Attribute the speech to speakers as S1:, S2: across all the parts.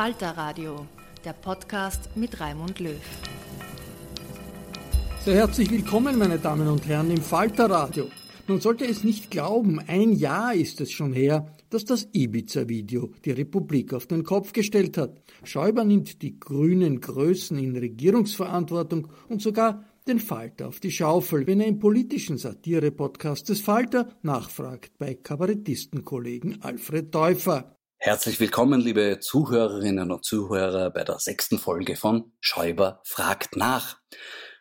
S1: Falter Radio, der Podcast mit Raimund Löw.
S2: Sehr herzlich willkommen, meine Damen und Herren, im Falter Radio. Man sollte es nicht glauben, ein Jahr ist es schon her, dass das Ibiza-Video die Republik auf den Kopf gestellt hat. Schäuber nimmt die grünen Größen in Regierungsverantwortung und sogar den Falter auf die Schaufel, wenn er im politischen Satire-Podcast des Falter nachfragt bei Kabarettistenkollegen Alfred Täufer.
S3: Herzlich willkommen, liebe Zuhörerinnen und Zuhörer, bei der sechsten Folge von Schäuber fragt nach.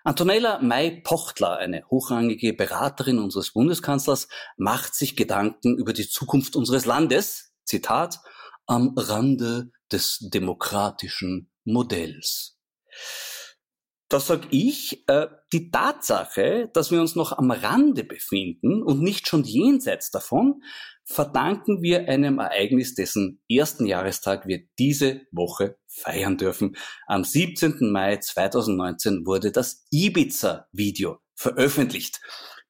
S3: Antonella May-Pochtler, eine hochrangige Beraterin unseres Bundeskanzlers, macht sich Gedanken über die Zukunft unseres Landes, Zitat, am Rande des demokratischen Modells. Das sag ich, äh, die Tatsache, dass wir uns noch am Rande befinden und nicht schon jenseits davon, verdanken wir einem Ereignis, dessen ersten Jahrestag wir diese Woche feiern dürfen. Am 17. Mai 2019 wurde das Ibiza-Video veröffentlicht.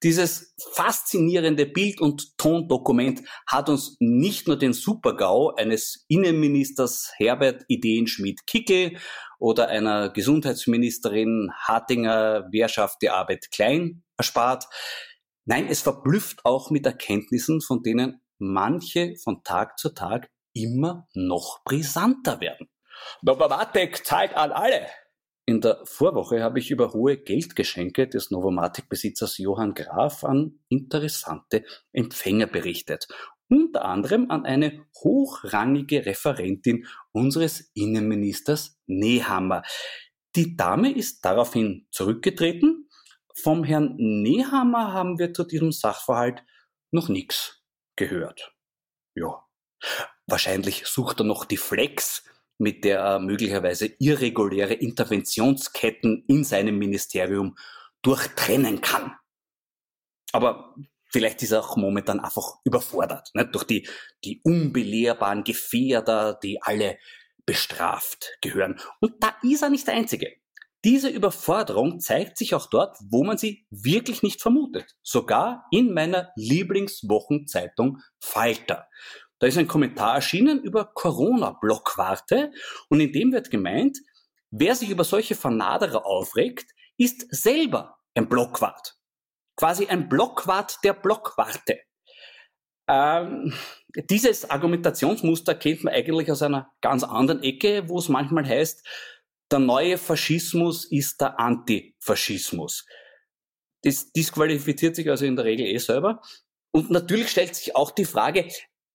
S3: Dieses faszinierende Bild- und Tondokument hat uns nicht nur den Supergau eines Innenministers Herbert Ideenschmidt-Kickel oder einer Gesundheitsministerin Hartinger Wehrschaft der Arbeit Klein erspart. Nein, es verblüfft auch mit Erkenntnissen, von denen manche von Tag zu Tag immer noch brisanter werden. Novomatic zahlt an alle. In der Vorwoche habe ich über hohe Geldgeschenke des Novomatic-Besitzers Johann Graf an interessante Empfänger berichtet. Unter anderem an eine hochrangige Referentin unseres Innenministers Nehammer. Die Dame ist daraufhin zurückgetreten. Vom Herrn Nehammer haben wir zu diesem Sachverhalt noch nichts gehört. Ja. Wahrscheinlich sucht er noch die Flex, mit der er möglicherweise irreguläre Interventionsketten in seinem Ministerium durchtrennen kann. Aber vielleicht ist er auch momentan einfach überfordert, ne? durch die, die unbelehrbaren Gefährder, die alle bestraft gehören. Und da ist er nicht der Einzige. Diese Überforderung zeigt sich auch dort, wo man sie wirklich nicht vermutet. Sogar in meiner Lieblingswochenzeitung Falter. Da ist ein Kommentar erschienen über Corona-Blockwarte und in dem wird gemeint, wer sich über solche Vernaderer aufregt, ist selber ein Blockwart. Quasi ein Blockwart der Blockwarte. Ähm, dieses Argumentationsmuster kennt man eigentlich aus einer ganz anderen Ecke, wo es manchmal heißt, der neue Faschismus ist der Antifaschismus. Das disqualifiziert sich also in der Regel eh selber. Und natürlich stellt sich auch die Frage,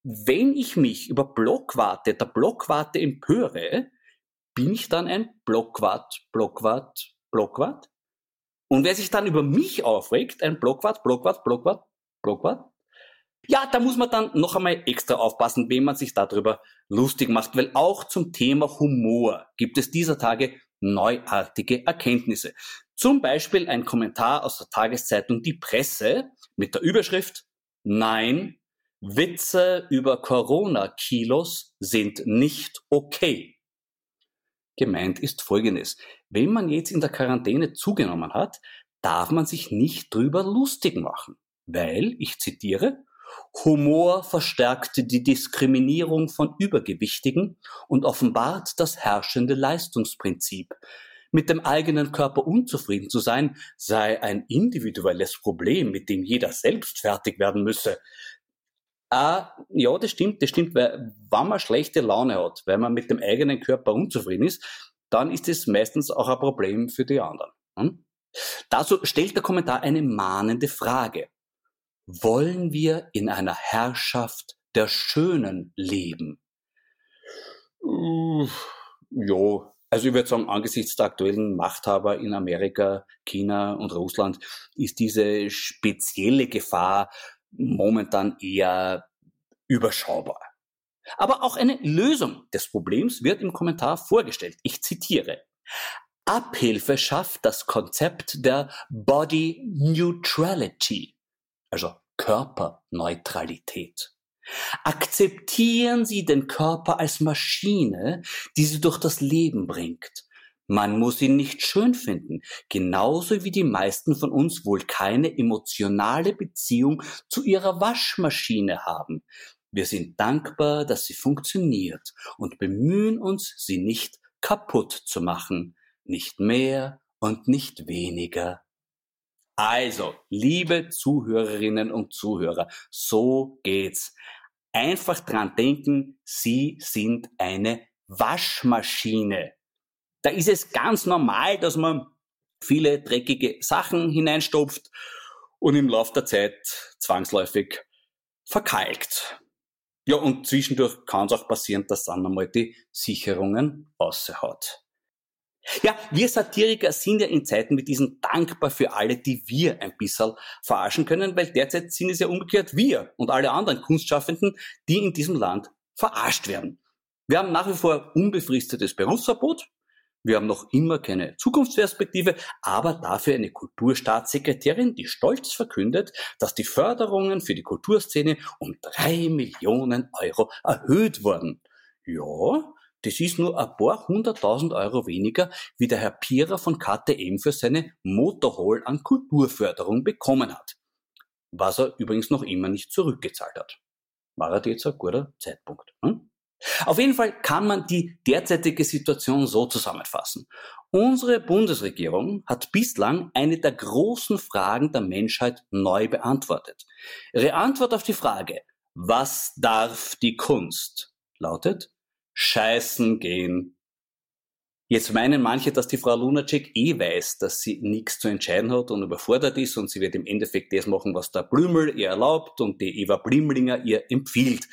S3: wenn ich mich über Blockwarte, der Blockwarte empöre, bin ich dann ein Blockwart, Blockwart, Blockwart? Und wer sich dann über mich aufregt, ein Blockwart, Blockwart, Blockwart, Blockwart, ja, da muss man dann noch einmal extra aufpassen, wem man sich darüber lustig macht, weil auch zum Thema Humor gibt es dieser Tage neuartige Erkenntnisse. Zum Beispiel ein Kommentar aus der Tageszeitung Die Presse mit der Überschrift Nein, Witze über Corona-Kilos sind nicht okay. Gemeint ist Folgendes. Wenn man jetzt in der Quarantäne zugenommen hat, darf man sich nicht drüber lustig machen, weil, ich zitiere, Humor verstärkt die Diskriminierung von Übergewichtigen und offenbart das herrschende Leistungsprinzip. Mit dem eigenen Körper unzufrieden zu sein, sei ein individuelles Problem, mit dem jeder selbst fertig werden müsse. Ah, ja, das stimmt, das stimmt, weil wenn man schlechte Laune hat, weil man mit dem eigenen Körper unzufrieden ist, dann ist es meistens auch ein Problem für die anderen. Hm? Dazu stellt der Kommentar eine mahnende Frage. Wollen wir in einer Herrschaft der Schönen leben? Ja, also ich würde sagen, angesichts der aktuellen Machthaber in Amerika, China und Russland ist diese spezielle Gefahr momentan eher überschaubar. Aber auch eine Lösung des Problems wird im Kommentar vorgestellt. Ich zitiere. Abhilfe schafft das Konzept der Body Neutrality, also Körperneutralität. Akzeptieren Sie den Körper als Maschine, die Sie durch das Leben bringt. Man muss ihn nicht schön finden, genauso wie die meisten von uns wohl keine emotionale Beziehung zu ihrer Waschmaschine haben. Wir sind dankbar, dass sie funktioniert und bemühen uns, sie nicht kaputt zu machen, nicht mehr und nicht weniger. Also, liebe Zuhörerinnen und Zuhörer, so geht's. Einfach dran denken, Sie sind eine Waschmaschine. Da ist es ganz normal, dass man viele dreckige Sachen hineinstopft und im Laufe der Zeit zwangsläufig verkalkt. Ja, und zwischendurch kann es auch passieren, dass dann einmal die Sicherungen raushaut. Ja, wir Satiriker sind ja in Zeiten wie diesen dankbar für alle, die wir ein bisschen verarschen können, weil derzeit sind es ja umgekehrt wir und alle anderen Kunstschaffenden, die in diesem Land verarscht werden. Wir haben nach wie vor unbefristetes Berufsverbot. Wir haben noch immer keine Zukunftsperspektive, aber dafür eine Kulturstaatssekretärin, die stolz verkündet, dass die Förderungen für die Kulturszene um drei Millionen Euro erhöht wurden. Ja, das ist nur ein paar hunderttausend Euro weniger, wie der Herr Pierer von KTM für seine Motorhall an Kulturförderung bekommen hat. Was er übrigens noch immer nicht zurückgezahlt hat. War er jetzt ein guter Zeitpunkt. Hm? Auf jeden Fall kann man die derzeitige Situation so zusammenfassen. Unsere Bundesregierung hat bislang eine der großen Fragen der Menschheit neu beantwortet. Ihre Antwort auf die Frage, was darf die Kunst, lautet, scheißen gehen. Jetzt meinen manche, dass die Frau Lunacek eh weiß, dass sie nichts zu entscheiden hat und überfordert ist und sie wird im Endeffekt das machen, was der Blümel ihr erlaubt und die Eva Blimlinger ihr empfiehlt.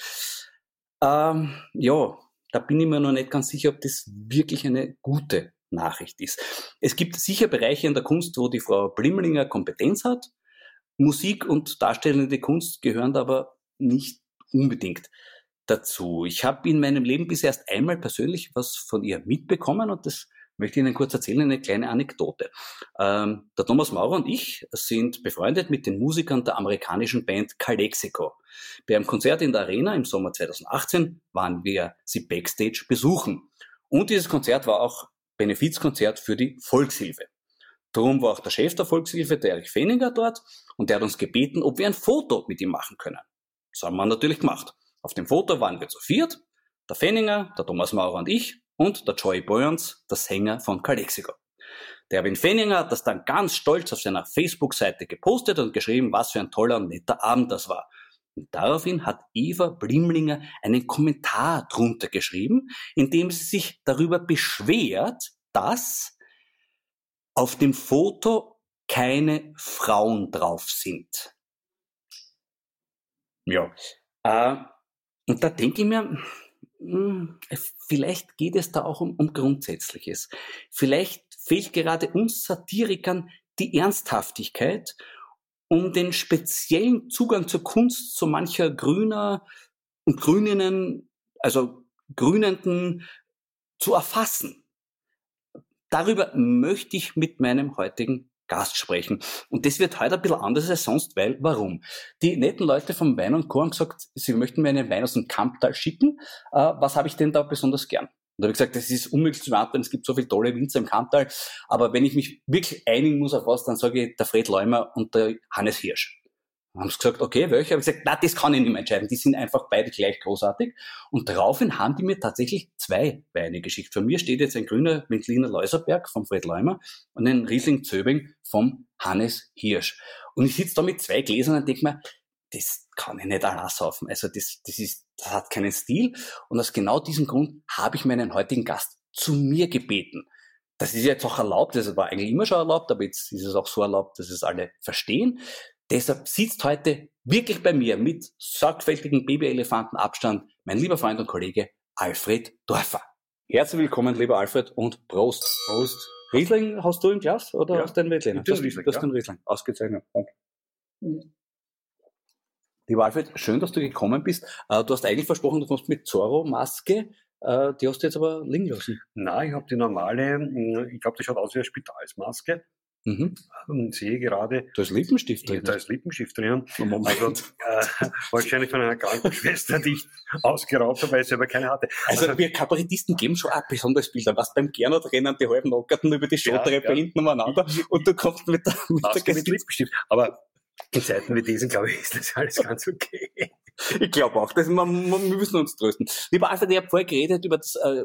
S3: Ähm, ja, da bin ich mir noch nicht ganz sicher, ob das wirklich eine gute Nachricht ist. Es gibt sicher Bereiche in der Kunst, wo die Frau Blimlinger Kompetenz hat. Musik und darstellende Kunst gehören aber nicht unbedingt dazu. Ich habe in meinem Leben bis erst einmal persönlich was von ihr mitbekommen und das möchte Ihnen kurz erzählen, eine kleine Anekdote. Ähm, der Thomas Maurer und ich sind befreundet mit den Musikern der amerikanischen Band Calexico. Bei einem Konzert in der Arena im Sommer 2018 waren wir sie backstage besuchen. Und dieses Konzert war auch Benefizkonzert für die Volkshilfe. Darum war auch der Chef der Volkshilfe, der Erich Feninger, dort und der hat uns gebeten, ob wir ein Foto mit ihm machen können. Das haben wir natürlich gemacht. Auf dem Foto waren wir zu viert, der Fenninger, der Thomas Maurer und ich und der Joy Boyens, der Sänger von Calexico. Der Erwin Fenninger hat das dann ganz stolz auf seiner Facebook-Seite gepostet und geschrieben, was für ein toller und netter Abend das war. Und daraufhin hat Eva Blimlinger einen Kommentar drunter geschrieben, in dem sie sich darüber beschwert, dass auf dem Foto keine Frauen drauf sind. Ja, äh, und da denke ich mir, vielleicht geht es da auch um, um Grundsätzliches. Vielleicht fehlt gerade uns Satirikern die Ernsthaftigkeit, um den speziellen Zugang zur Kunst so mancher Grüner und Grüninnen, also Grünenden zu erfassen. Darüber möchte ich mit meinem heutigen Gast sprechen. Und das wird heute ein bisschen anders als sonst, weil, warum? Die netten Leute vom Wein und Co. haben gesagt, sie möchten mir einen Wein aus dem Kamptal schicken. Äh, was habe ich denn da besonders gern? Und da habe ich gesagt, das ist unmöglich zu beantworten, es gibt so viele tolle Winzer im Kamptal. Aber wenn ich mich wirklich einigen muss auf was, dann sage ich der Fred Leumer und der Hannes Hirsch. Haben sie gesagt, okay, welche? Habe ich gesagt, na, das kann ich nicht mehr entscheiden. Die sind einfach beide gleich großartig. Und daraufhin haben die mir tatsächlich zwei Weine geschickt. Von mir steht jetzt ein grüner Veltliner Läuserberg vom Fred Leumer und ein Riesling Zöbing vom Hannes Hirsch. Und ich sitze da mit zwei Gläsern und denke mir, das kann ich nicht allein saufen. Also das, das ist, das hat keinen Stil. Und aus genau diesem Grund habe ich meinen heutigen Gast zu mir gebeten. Das ist jetzt auch erlaubt, das war eigentlich immer schon erlaubt, aber jetzt ist es auch so erlaubt, dass es alle verstehen. Deshalb sitzt heute wirklich bei mir mit sorgfältigen Babyelefantenabstand mein lieber Freund und Kollege Alfred Dorfer. Herzlich willkommen, lieber Alfred, und Prost.
S4: Prost.
S3: Riesling hast du im Glas oder
S4: Ja.
S3: hast du den Veltliner?
S4: Den
S3: Das,
S4: Riesling,
S3: das
S4: ja.
S3: den Riesling. Ausgezeichnet. Danke. Lieber Alfred, schön, dass du gekommen bist. Äh, Du hast eigentlich versprochen, du kommst mit Zorro-Maske. Äh, Die hast du jetzt aber liegen lassen.
S4: Nein, ich habe die normale, mh, ich glaube, das schaut aus wie eine Spitalsmaske.
S3: Mhm.
S4: Und sehe gerade,
S3: Da ist Lippenstift drin.
S4: da ist Lippenstift drinnen.
S3: Moment.
S4: Also äh, wahrscheinlich von einer Krankenschwester, die ich ausgeraubt habe, weil ich selber keine hatte.
S3: Also wir Kabarettisten geben schon ein besonderes Bild. Was beim Gernot rennen die halben Nockerten über die Schottreppe
S4: ja.
S3: hinten umeinander und du kommst mit der, mit der
S4: Maske mit
S3: Gesicht-
S4: Lippenstift. Aber in Zeiten wie diesen, glaube ich, ist das alles ganz okay.
S3: Ich glaube auch, das, man, man, wir müssen uns trösten. Lieber Alfred, ich habe vorher geredet über das äh,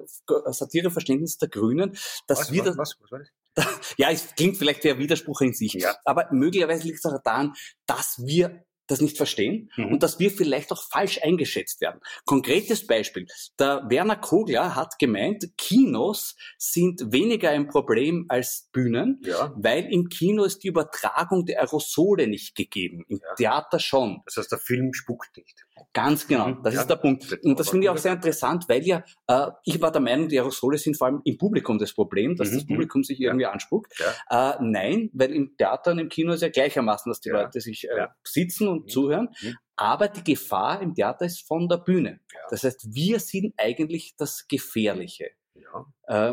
S3: Satireverständnis der Grünen, dass
S4: Was,
S3: wir das,
S4: was, was, was war das?
S3: ja, es klingt vielleicht ein Widerspruch in sich,
S4: Ja.
S3: aber möglicherweise liegt es auch daran, dass wir das nicht verstehen
S4: Mhm.
S3: und dass wir vielleicht auch falsch eingeschätzt werden. Konkretes Beispiel. Der Werner Kogler hat gemeint, Kinos sind weniger ein Problem als Bühnen,
S4: Ja.
S3: weil im Kino ist die Übertragung der Aerosole nicht gegeben. Im
S4: Ja.
S3: Theater schon.
S4: Das heißt, der Film spuckt nicht.
S3: Ganz genau,
S4: Mhm,
S3: das
S4: ja.
S3: ist der Punkt. Und das finde ich auch sehr interessant, weil ja, äh, ich war der Meinung, die Aerosole sind vor allem im Publikum das Problem, dass
S4: Mhm,
S3: das Publikum sich irgendwie anspuckt. Äh, nein, weil im Theater und im Kino ist ja gleichermaßen, dass die. Leute sich äh, sitzen und
S4: Mhm.
S3: zuhören.
S4: Mhm.
S3: Aber die Gefahr im Theater ist von der Bühne. Das heißt, wir sind eigentlich das Gefährliche.
S4: Ja.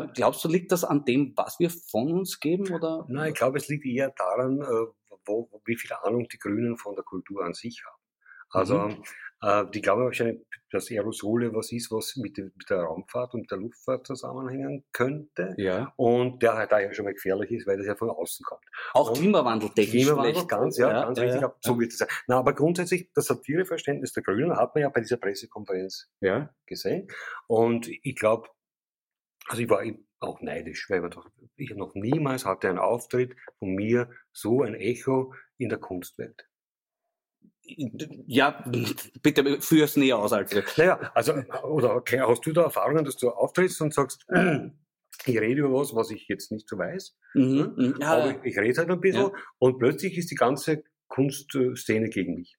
S3: Äh, glaubst du, liegt das an dem, was wir von uns geben? Oder?
S4: Nein, ich glaube, es liegt eher daran, äh, wo, wie viel Ahnung die Grünen von der Kultur an sich haben. Also,
S3: Mhm.
S4: Äh, die glauben wahrscheinlich, dass Aerosole was ist, was mit, der Raumfahrt und der Luftfahrt zusammenhängen könnte.
S3: Ja.
S4: Und der halt da ja schon mal gefährlich ist, weil das ja von außen kommt.
S3: Auch
S4: Und
S3: klimawandeltechnisch
S4: Klimawandel, ganz, ja, ganz richtig,
S3: ja,
S4: so wird es sein. Na, aber grundsätzlich, das Satireverständnis der Grünen hat man ja bei dieser Pressekonferenz
S3: ja.
S4: gesehen. Und ich glaube, also ich war eben auch neidisch, weil man doch, ich noch niemals hatte einen Auftritt von mir so ein Echo in der Kunstwelt.
S3: Ja, bitte führ's näher aus, Alfred.
S4: Naja, also, oder okay, hast du da Erfahrungen, dass du auftrittst und sagst, ich rede über was, was ich jetzt nicht so weiß,
S3: Mhm. mhm. Ja,
S4: aber ich, ich rede halt ein bisschen und plötzlich ist die ganze Kunstszene gegen mich.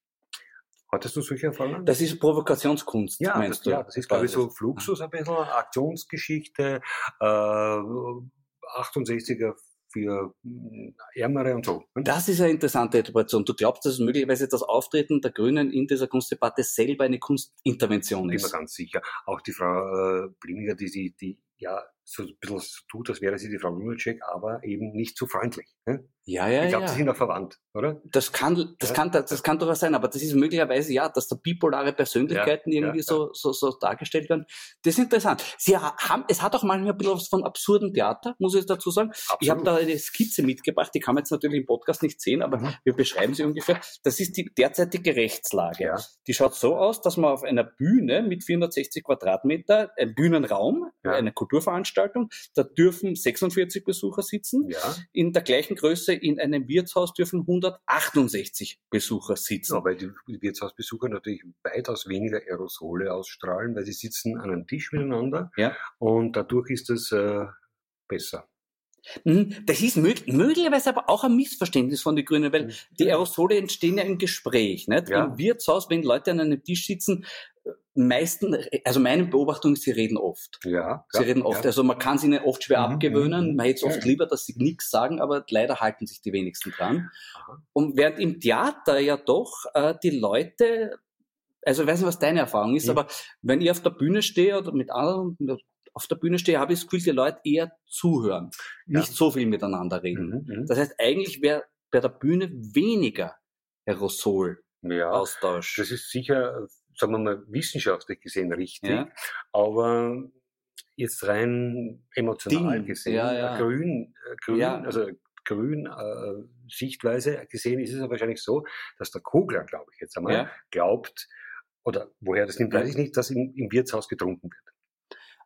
S4: Hattest du solche Erfahrungen?
S3: das ist Provokationskunst,
S4: Ja,
S3: meinst
S4: das,
S3: du?
S4: ja, das ist, glaube ich, so Fluxus ein bisschen, Aktionsgeschichte, äh, 68er für mm, Ärmere und so. ne?
S3: Das ist eine interessante Interpretation. Du glaubst, dass möglicherweise das Auftreten der Grünen in dieser Kunstdebatte selber eine Kunstintervention
S4: Bin mir
S3: ist?
S4: ganz sicher. Auch die Frau äh, Blimmiger, die sie, die ja so ein bisschen so tut, als wäre sie die Frau Lunacek, aber eben nicht so freundlich. Ne?
S3: Ja, ja,
S4: ich glaube,
S3: ja.
S4: sie sind auch verwandt, oder?
S3: Das kann, das
S4: Ja.
S3: kann, das kann durchaus sein, aber das ist möglicherweise ja, dass da bipolare Persönlichkeiten
S4: Ja,
S3: irgendwie So, so, so dargestellt werden. Das ist interessant. Sie ha- haben, es hat auch manchmal ein bisschen was von absurdem Theater, muss ich dazu sagen. Ich habe da eine Skizze mitgebracht, die kann man jetzt natürlich im Podcast nicht sehen, aber
S4: Mhm.
S3: wir beschreiben sie ungefähr. Das ist die derzeitige Rechtslage. Die schaut so aus, dass man auf einer Bühne mit 460 Quadratmeter, ein Bühnenraum, eine Kulturveranstaltung, da dürfen 46 Besucher sitzen. In der gleichen Größe in einem Wirtshaus dürfen 168 Besucher sitzen.
S4: so, weil die Wirtshausbesucher natürlich weitaus weniger Aerosole ausstrahlen, weil sie sitzen an einem Tisch miteinander
S3: Ja.
S4: und dadurch ist es äh, besser.
S3: Mhm, Das ist mög möglicherweise aber auch ein Missverständnis von den Grünen, weil die Aerosole entstehen ja im Gespräch. Nicht?
S4: Ja.
S3: Im Wirtshaus, wenn Leute an einem Tisch sitzen, meisten, also meine Beobachtung ist, sie reden oft.
S4: Ja,
S3: Sie
S4: ja,
S3: reden oft.
S4: Ja.
S3: Also man kann sie ihnen oft schwer
S4: Mhm,
S3: abgewöhnen.
S4: mhm.
S3: Man hätte es oft lieber, dass sie nichts sagen, aber leider halten sich die wenigsten dran. Und während im Theater ja doch äh, die Leute, also ich weiß nicht, was deine Erfahrung ist,
S4: Mhm.
S3: aber wenn ich auf der Bühne stehe oder mit anderen auf der Bühne stehe, habe ich das Gefühl, die Leute eher zuhören,
S4: Ja.
S3: nicht so viel miteinander reden.
S4: Mhm, mhm.
S3: Das heißt, eigentlich wäre bei der Bühne weniger Aerosol-Austausch.
S4: Ja, das ist sicher, sagen wir mal, wissenschaftlich gesehen richtig,
S3: Ja.
S4: aber jetzt rein emotional
S3: Ding,
S4: gesehen,
S3: ja, ja.
S4: äh, grün, äh, grün,
S3: Ja.
S4: also grün äh, Sichtweise gesehen ist es ja wahrscheinlich so, dass der Kogler, glaube ich jetzt einmal,
S3: Ja.
S4: glaubt, oder woher das nimmt, weiß ich nicht, dass im, im Wirtshaus getrunken wird.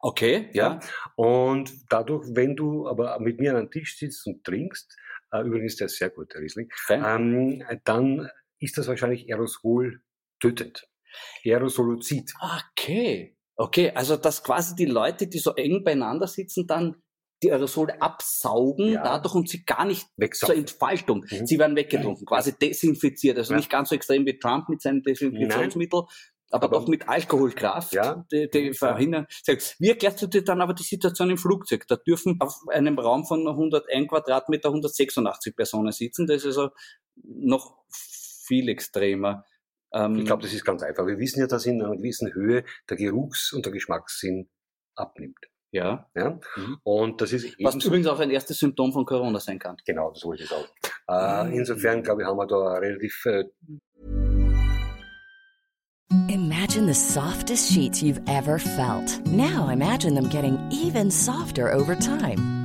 S3: Okay, ja.
S4: Und dadurch, wenn du aber mit mir an einem Tisch sitzt und trinkst, äh, übrigens der ist sehr gut, der Riesling, ähm, dann ist das wahrscheinlich Aerosol tötend. Aerosoluzid.
S3: Okay. Okay, also dass quasi die Leute, die so eng beieinander sitzen, dann die Aerosole absaugen
S4: Ja.
S3: dadurch und sie gar nicht zur
S4: Wegsaugen.
S3: Entfaltung.
S4: Mhm.
S3: Sie werden weggetrunken, quasi desinfiziert. Also
S4: Ja.
S3: nicht ganz so extrem wie Trump mit seinem Desinfektionsmittel, aber,
S4: Aber-
S3: doch mit Alkoholkraft,
S4: Ja.
S3: die, die
S4: Ja.
S3: verhindern. Wie erklärst du dir dann aber die Situation im Flugzeug? Da dürfen auf einem Raum von 101 Quadratmeter 186 Personen sitzen. Das ist also noch viel extremer. Ähm,
S4: Ich glaube, das ist ganz einfach. Wir wissen ja, dass in einer gewissen Höhe der Geruchs- und der Geschmackssinn abnimmt.
S3: ja.
S4: Ja?
S3: Mhm.
S4: Und das ist
S3: Was übrigens auch ein erstes Symptom von Corona sein kann.
S4: Genau, das wollte ich sagen. Äh, insofern, glaube ich, haben wir da relativ äh,
S5: Imagine the softest sheets you've ever felt. Now imagine them getting even softer over time.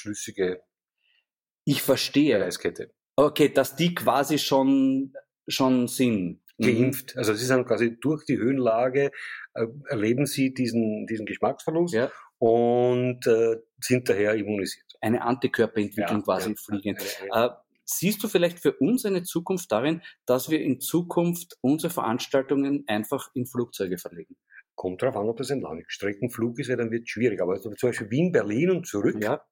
S4: Schlüssige
S3: Ich verstehe.
S4: Eiskette.
S3: Okay, dass die quasi schon, schon sind. Mhm.
S4: Geimpft. Also sie sind quasi durch die Höhenlage, äh, erleben sie diesen, diesen Geschmacksverlust
S3: Ja.
S4: und äh, sind daher immunisiert.
S3: Eine Antikörperentwicklung
S4: Ja,
S3: quasi
S4: ja.
S3: fliegen.
S4: Eine- eine-
S3: Äh, siehst du vielleicht für uns eine Zukunft darin, dass wir in Zukunft unsere Veranstaltungen einfach in Flugzeuge verlegen?
S4: Kommt darauf an, ob das ein Langstreckenflug ist, weil dann wird es schwierig. Aber zum Beispiel Wien, Berlin und zurück,
S3: Ja,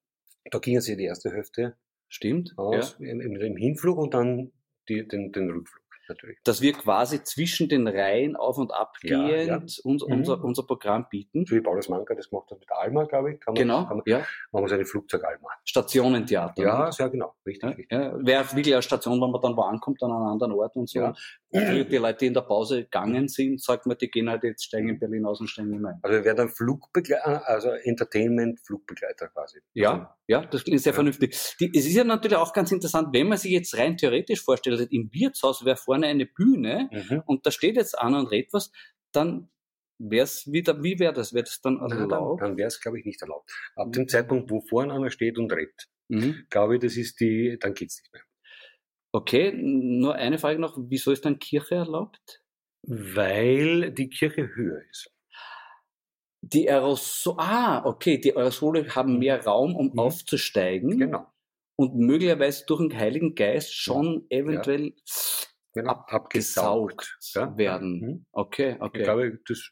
S4: da gingen sie die erste Hälfte
S3: stimmt. Ja.
S4: aus im, im, im Hinflug und dann die, den, den Rückflug natürlich.
S3: Dass wir quasi zwischen den Reihen auf und ab
S4: Ja,
S3: gehend
S4: ja.
S3: Uns,
S4: Mhm.
S3: unser, unser Programm bieten.
S4: So wie Paulus Manka das gemacht hat mit Alma, glaube ich. Kann man,
S3: Genau,
S4: Kann man,
S3: ja.
S4: machen wir so eine Flugzeug-Alma.
S3: Stationentheater.
S4: Ja,
S3: ne?
S4: sehr genau. Richtig,
S3: Ja,
S4: richtig.
S3: ja, wäre wirklich eine Station, wenn man dann wo ankommt, an einem anderen Ort und so.
S4: Ja.
S3: Die Leute, die in der Pause gegangen sind, sagt man, die gehen halt jetzt, steigen in Berlin aus und steigen mehr ein.
S4: Also wir werden dann Flugbegleiter, also Entertainment-Flugbegleiter quasi.
S3: Ja, ja, das klingt sehr
S4: Ja.
S3: vernünftig. Die, es ist ja natürlich auch ganz interessant, wenn man sich jetzt rein theoretisch vorstellt, im Wirtshaus wäre vorne eine Bühne
S4: Mhm.
S3: und da steht jetzt einer und redet was, dann wäre es wieder, wie wäre das? Wäre das dann
S4: Na, dann
S3: erlaubt?
S4: dann wäre es, glaube ich, nicht erlaubt. Ab dem Zeitpunkt, wo vorne einer steht und redet,
S3: Mhm.
S4: glaube ich, das ist die, dann geht's nicht mehr.
S3: Okay, nur eine Frage noch, wieso ist dann Kirche erlaubt?
S4: Weil die Kirche höher ist.
S3: Die Aerosole, ah, okay, die Aerosole haben mehr Raum, um
S4: Mhm.
S3: aufzusteigen
S4: Genau.
S3: und möglicherweise durch den Heiligen Geist schon eventuell
S4: genau.
S3: abgesaugt
S4: Ja.
S3: werden.
S4: Mhm.
S3: Okay,
S4: Ich
S3: okay.
S4: glaube, das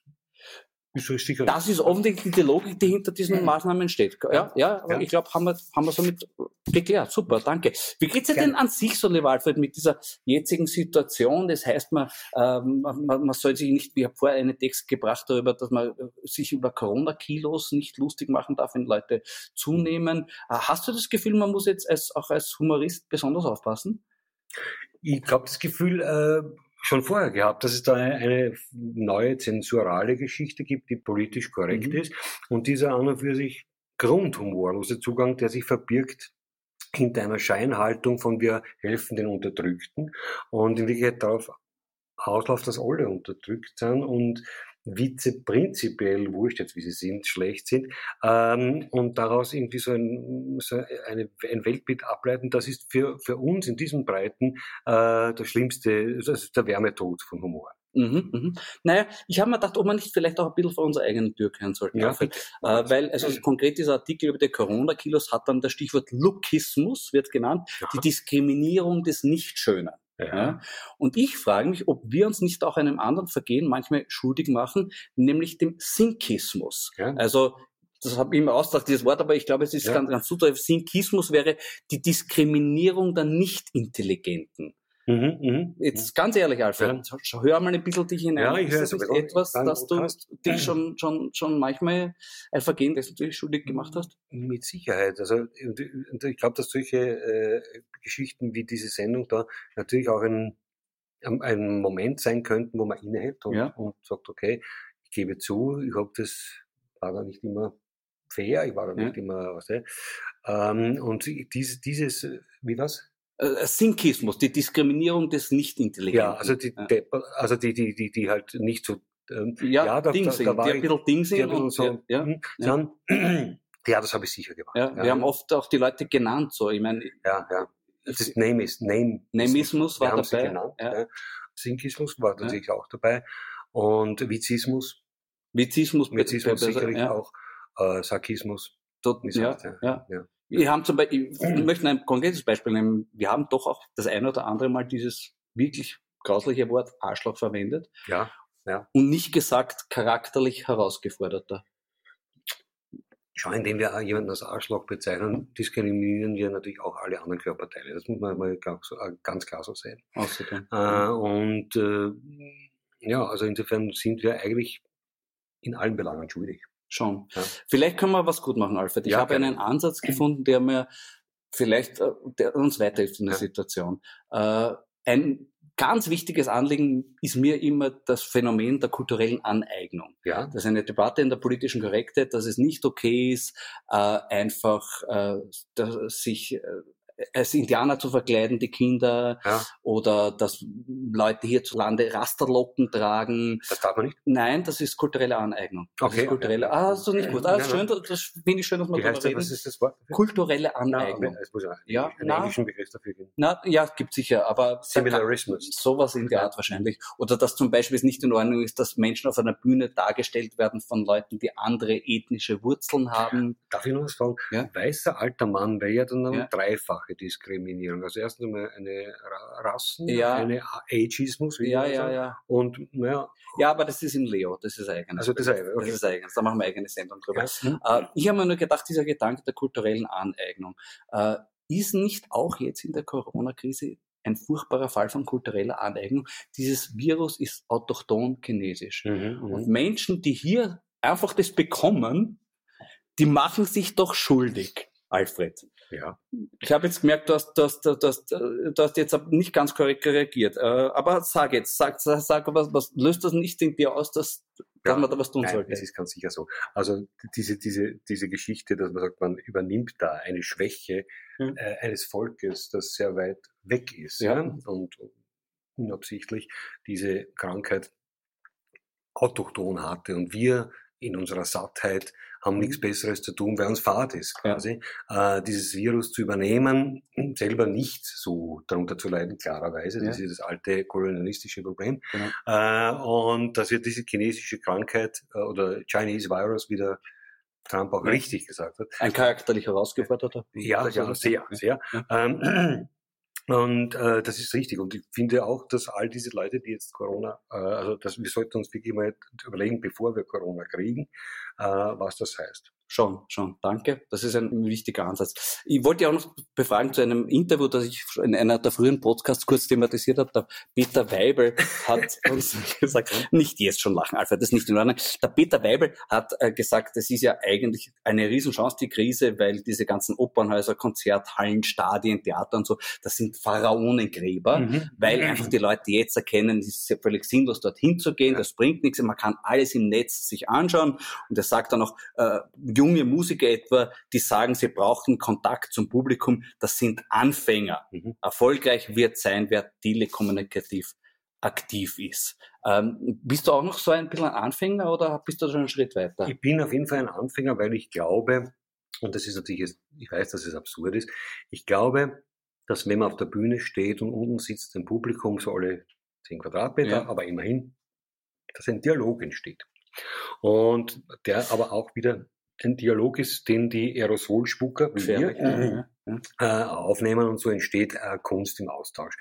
S4: ist sicher.
S3: Das ist offensichtlich die Logik, die hinter diesen Maßnahmen steht. Ja, ja,
S4: Ja.
S3: ich glaube, haben wir, haben wir somit geklärt. Super, danke. Wie geht's dir denn an sich so, lieber Alfred, mit dieser jetzigen Situation? Das heißt, man, ähm, man, man soll sich nicht, ich habe vorher einen Text gebracht darüber, dass man äh, sich über Corona-Kilos nicht lustig machen darf, wenn Leute zunehmen. Äh, Hast du das Gefühl, man muss jetzt als, auch als Humorist besonders aufpassen?
S4: Ich glaube, das Gefühl äh, schon vorher gehabt, dass es da eine, eine neue zensurale Geschichte gibt, die politisch korrekt
S3: Mhm.
S4: ist. Und dieser an und für sich grundhumorlose Zugang, der sich verbirgt hinter einer Scheinhaltung von wir helfen den Unterdrückten und in Wirklichkeit darauf ausläuft, dass alle unterdrückt sind und Witze prinzipiell, wurscht jetzt wie sie sind, schlecht sind, ähm, und daraus irgendwie so ein, so eine, ein Weltbild ableiten, das ist für, für uns in diesen Breiten äh, das Schlimmste, das ist der Wärmetod von Humor.
S3: Mhm, mhm. Naja, ich habe mir gedacht, ob wir nicht vielleicht auch ein bisschen vor unserer eigenen Tür kehren sollten.
S4: Ja.
S3: Äh, weil, also konkret dieser Artikel über die Corona-Kilos hat dann das Stichwort Lookismus, wird genannt, die Diskriminierung des Nichtschönen. Ja? Und ich frage mich, ob wir uns nicht auch einem anderen Vergehen manchmal schuldig machen, nämlich dem Sinkismus.
S4: Ja.
S3: Also, das habe ich immer ausgedacht, dieses Wort, aber ich glaube, es ist ganz, ganz zutreffend. Sinkismus wäre die Diskriminierung der Nicht-Intelligenten.
S4: Mhm, mhm.
S3: Jetzt ganz ehrlich, Alfred, schau- hör mal ein bisschen dich hinein.
S4: Ja, ich
S3: ist
S4: höre
S3: das
S4: so
S3: etwas, dass du
S4: hast-
S3: dich schon, schon, schon manchmal ein Vergehen, das du dich schuldig gemacht hast?
S4: Mit Sicherheit. Also ich glaube, dass solche äh, Geschichten wie diese Sendung da natürlich auch ein, ein- Moment sein könnten, wo man innehält und,
S3: Ja.
S4: und sagt, okay, ich gebe zu, ich habe das war da nicht immer fair, ich war da
S3: Ja.
S4: nicht immer was. Ähm, und dies, dieses, wie was?
S3: Äh, Sinkismus, die Diskriminierung des Nicht-Intelligenten.
S4: Ja, also die,
S3: ja.
S4: Depper, also die, die, die, die halt nicht so, ähm,
S3: ja,
S4: ja, da,
S3: Ding
S4: da, da war
S3: die ein bisschen Ding sind. und,
S4: so,
S3: ja,
S4: hm,
S3: ja.
S4: Ja, das habe ich sicher gemacht.
S3: ja, wir haben oft auch die Leute genannt, so, ich meine,
S4: ja, ja. Das ist Name ist Name.
S3: Nemismus
S4: Wir
S3: war dabei.
S4: genannt.
S3: Ja.
S4: Ja. Sinkismus war natürlich auch dabei. Und Vizismus,
S3: Vizismus,
S4: Vizismus sicherlich
S3: ja.
S4: auch, äh, Sarkismus.
S3: Dort, ja, ja.
S4: ja.
S3: Wir haben zum Beispiel, ich möchte ein konkretes Beispiel nehmen. Wir haben doch auch das eine oder andere Mal dieses wirklich grausliche Wort Arschloch verwendet
S4: Ja,
S3: und nicht gesagt charakterlich herausgeforderter.
S4: Schau, indem wir jemanden als Arschloch bezeichnen, diskriminieren wir natürlich auch alle anderen Körperteile. Das muss man mal ganz, ganz klar so sehen.
S3: Außerdem.
S4: Äh, und äh, ja, also insofern sind wir eigentlich in allen Belangen schuldig.
S3: Schon.
S4: Ja.
S3: Vielleicht können wir was gut machen, Alfred. Ich
S4: Ja,
S3: habe
S4: gerne.
S3: einen Ansatz gefunden, der mir vielleicht äh, der uns weiterhilft in der
S4: Ja.
S3: Situation. Äh, ein ganz wichtiges Anliegen ist mir immer das Phänomen der kulturellen Aneignung.
S4: Ja,
S3: Das ist eine Debatte in der politischen Korrektheit, dass es nicht okay ist, äh, einfach äh, sich äh, als Indianer zu verkleiden, die Kinder,
S4: ja,
S3: oder dass Leute hierzulande Rasterlocken tragen.
S4: das darf man nicht.
S3: Nein, das ist kulturelle Aneignung. Das
S4: Okay,
S3: ist kulturelle,
S4: okay.
S3: ah, du nicht gut. Ah,
S4: Nein,
S3: schön,
S4: nein.
S3: das, finde ich schön, dass
S4: heißt
S3: darüber
S4: das? Was
S3: reden.
S4: ist das Wort?
S3: Kulturelle
S4: Na,
S3: Aneignung.
S4: es muss ja,
S3: Ja,
S4: einen
S3: na.
S4: englischen Begriff dafür geben.
S3: Na, ja, gibt sicher, aber
S4: Similarismus.
S3: sowas in der Art wahrscheinlich. Oder dass zum Beispiel es nicht in Ordnung ist, dass Menschen auf einer Bühne dargestellt werden von Leuten, die andere ethnische Wurzeln haben.
S4: Darf ich noch was fragen?
S3: Ja.
S4: Weißer alter Mann wäre ja dann
S3: Ja.
S4: Dreifache Diskriminierung. Also erstens einmal eine Ra- Rassen,
S3: Ja.
S4: eine Ageismus, wie
S3: Ja, ja, ja.
S4: und naja,
S3: Ja, aber das ist im Leo, das ist eigenes.
S4: Also das okay.
S3: Das ist eigenes, da machen wir eigene Sendung drüber.
S4: ja.
S3: Äh, ich habe mir nur gedacht, dieser Gedanke der kulturellen Aneignung äh, ist nicht auch jetzt in der Corona-Krise ein furchtbarer Fall von kultureller Aneignung. Dieses Virus ist autochton chinesisch.
S4: Mhm,
S3: Und
S4: mhm.
S3: Menschen, die hier einfach das bekommen, die machen sich doch schuldig, Alfred.
S4: Ja.
S3: Ich habe jetzt gemerkt, du hast, du, hast, du, hast, du hast jetzt nicht ganz korrekt reagiert. Äh, Aber sag jetzt, sag, sag, sag was, was löst das nicht in dir aus, dass, dass
S4: Ja.
S3: man da was tun
S4: Nein,
S3: sollte?
S4: es ist ganz sicher so. Also diese, diese, diese Geschichte, dass man sagt, man übernimmt da eine Schwäche
S3: Mhm.
S4: äh, eines Volkes, das sehr weit weg ist
S3: Ja.
S4: ja. und unabsichtlich diese Krankheit autochton hatte und wir in unserer Sattheit haben nichts Besseres zu tun, weil uns Fahrt ist
S3: Ja.
S4: quasi, äh, dieses Virus zu übernehmen, selber nicht so darunter zu leiden, klarerweise. Das
S3: Ja.
S4: ist das alte kolonialistische Problem.
S3: Genau.
S4: Äh, und dass wir diese chinesische Krankheit äh, oder Chinese Virus, wie der Trump auch
S3: Ja.
S4: richtig gesagt hat.
S3: Ein charakterlich herausgeforderter?
S4: Ja, ja, sehr, sehr.
S3: Ja.
S4: Ähm, und äh, das ist richtig. Und ich finde auch, dass all diese Leute, die jetzt Corona, äh, also dass wir sollten uns wirklich mal überlegen, bevor wir Corona kriegen, äh, was das heißt.
S3: Schon, schon. Danke. Das ist ein wichtiger Ansatz. Ich wollte ja auch noch befragen zu einem Interview, das ich in einer der frühen Podcasts kurz thematisiert habe. Der Peter Weibel hat uns gesagt, nicht jetzt schon lachen, Alfred, das ist nicht in Ordnung. Der Peter Weibel hat äh, gesagt, es ist ja eigentlich eine Riesenchance, die Krise, weil diese ganzen Opernhäuser, Konzerthallen, Stadien, Theater und so, das sind Pharaonengräber.
S4: Mhm.
S3: weil einfach die Leute jetzt erkennen, es ist ja völlig sinnlos, dorthin zu gehen, das bringt nichts, man kann alles im Netz sich anschauen. Und er sagt dann auch, äh, junge Musiker etwa, die sagen, sie brauchen Kontakt zum Publikum, das sind Anfänger.
S4: Mhm.
S3: Erfolgreich wird sein, wer telekommunikativ aktiv ist. Ähm, bist du auch noch so ein bisschen ein Anfänger oder bist du schon einen Schritt weiter?
S4: Ich bin auf jeden Fall ein Anfänger, weil ich glaube, und das ist natürlich, ich weiß, dass es absurd ist, ich glaube, dass wenn man auf der Bühne steht und unten sitzt ein Publikum, so alle zehn Quadratmeter,
S3: Ja.
S4: aber immerhin, dass ein Dialog entsteht. Und der aber auch wieder ein Dialog ist, den die Aerosolspucker wir. Äh, aufnehmen und so entsteht äh, Kunst im Austausch.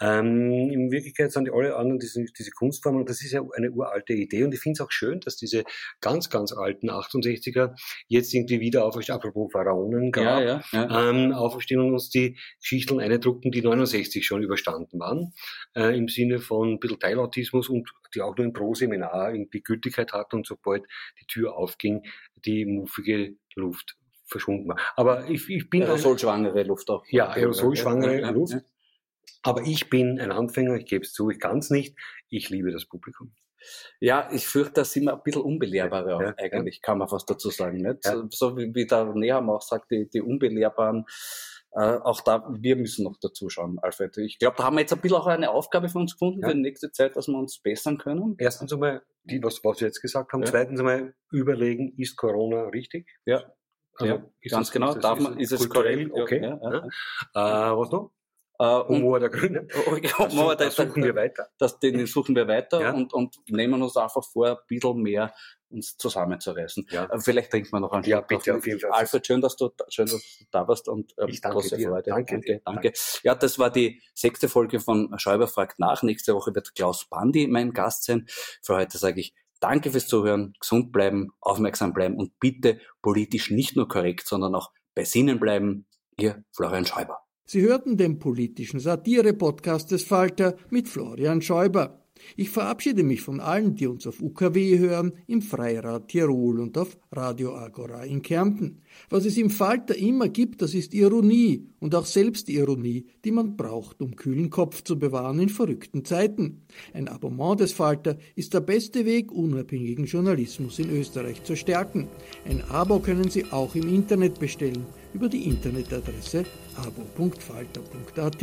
S4: Ähm, in Wirklichkeit sind die alle anderen diese, diese Kunstformen und das ist ja eine uralte Idee und ich finde es auch schön, dass diese ganz, ganz alten 68er jetzt irgendwie wieder auferstehen, apropos Pharaonen,
S3: Ja, ja, ja.
S4: ähm, auferstehen und uns die Geschichten eindrucken, die 69 schon überstanden waren, äh, im Sinne von ein bisschen Teilautismus und die auch nur im Pro-Seminar irgendwie Gültigkeit hatten und sobald die Tür aufging, die muffige Luft verschwunden war. Aber ich, ich bin
S3: Aerosolschwangere Luft auch.
S4: ja, aerosolschwangere
S3: Ja, ja, ja.
S4: Luft. Aber ich bin ein Anfänger, ich gebe es zu, ich kann es nicht. Ich liebe das Publikum.
S3: Ja, ich fürchte, da sind wir ein bisschen unbelehrbarer
S4: Ja,
S3: eigentlich, kann man fast dazu sagen. Nicht? So, so wie, wie der Nehammer auch sagt, die, die Unbelehrbaren, äh, auch da, wir müssen noch dazu schauen, Alfred. Ich glaube, da haben wir jetzt ein bisschen auch eine Aufgabe für uns gefunden ja. für die nächste Zeit, dass wir uns bessern können.
S4: Erstens einmal, die, was, was wir jetzt gesagt haben. Ja. Zweitens einmal überlegen, ist Corona richtig?
S3: Ja. Also, ja, ganz genau.
S4: Ist, Darf man, ist es
S3: kulturell?
S4: Okay. Ja, ja. Äh, was noch? Uh, Humor der Grünen.
S3: Humor, das, suchen wir weiter. Das, den suchen wir weiter
S4: ja.
S3: und, und nehmen uns einfach vor, ein bisschen mehr uns zusammenzureißen.
S4: Ja.
S3: Äh, vielleicht trinkt man noch einen
S4: Ja, bitte, auf jeden Fall.
S3: Alfred, schön, dass du, schön, dass du da warst und
S4: ähm, ich danke
S3: große
S4: dir.
S3: Freude.
S4: Danke,
S3: danke, danke. Ja, das war die sechste Folge von Schäuber fragt nach. Nächste Woche wird Klaus Bandi mein Gast sein. Für heute sage ich Danke fürs Zuhören, gesund bleiben, aufmerksam bleiben und bitte politisch nicht nur korrekt, sondern auch bei Sinnen bleiben. Ihr Florian Schäuber.
S2: Sie hörten den politischen Satire-Podcast des Falter mit Florian Schäuber. Ich verabschiede mich von allen, die uns auf UKW hören, im Freirad Tirol und auf Radio Agora in Kärnten. Was es im Falter immer gibt, das ist Ironie und auch Selbstironie, die man braucht, um kühlen Kopf zu bewahren in verrückten Zeiten. Ein Abonnement des Falter ist der beste Weg, unabhängigen Journalismus in Österreich zu stärken. Ein Abo können Sie auch im Internet bestellen über die Internetadresse abo.falter.at.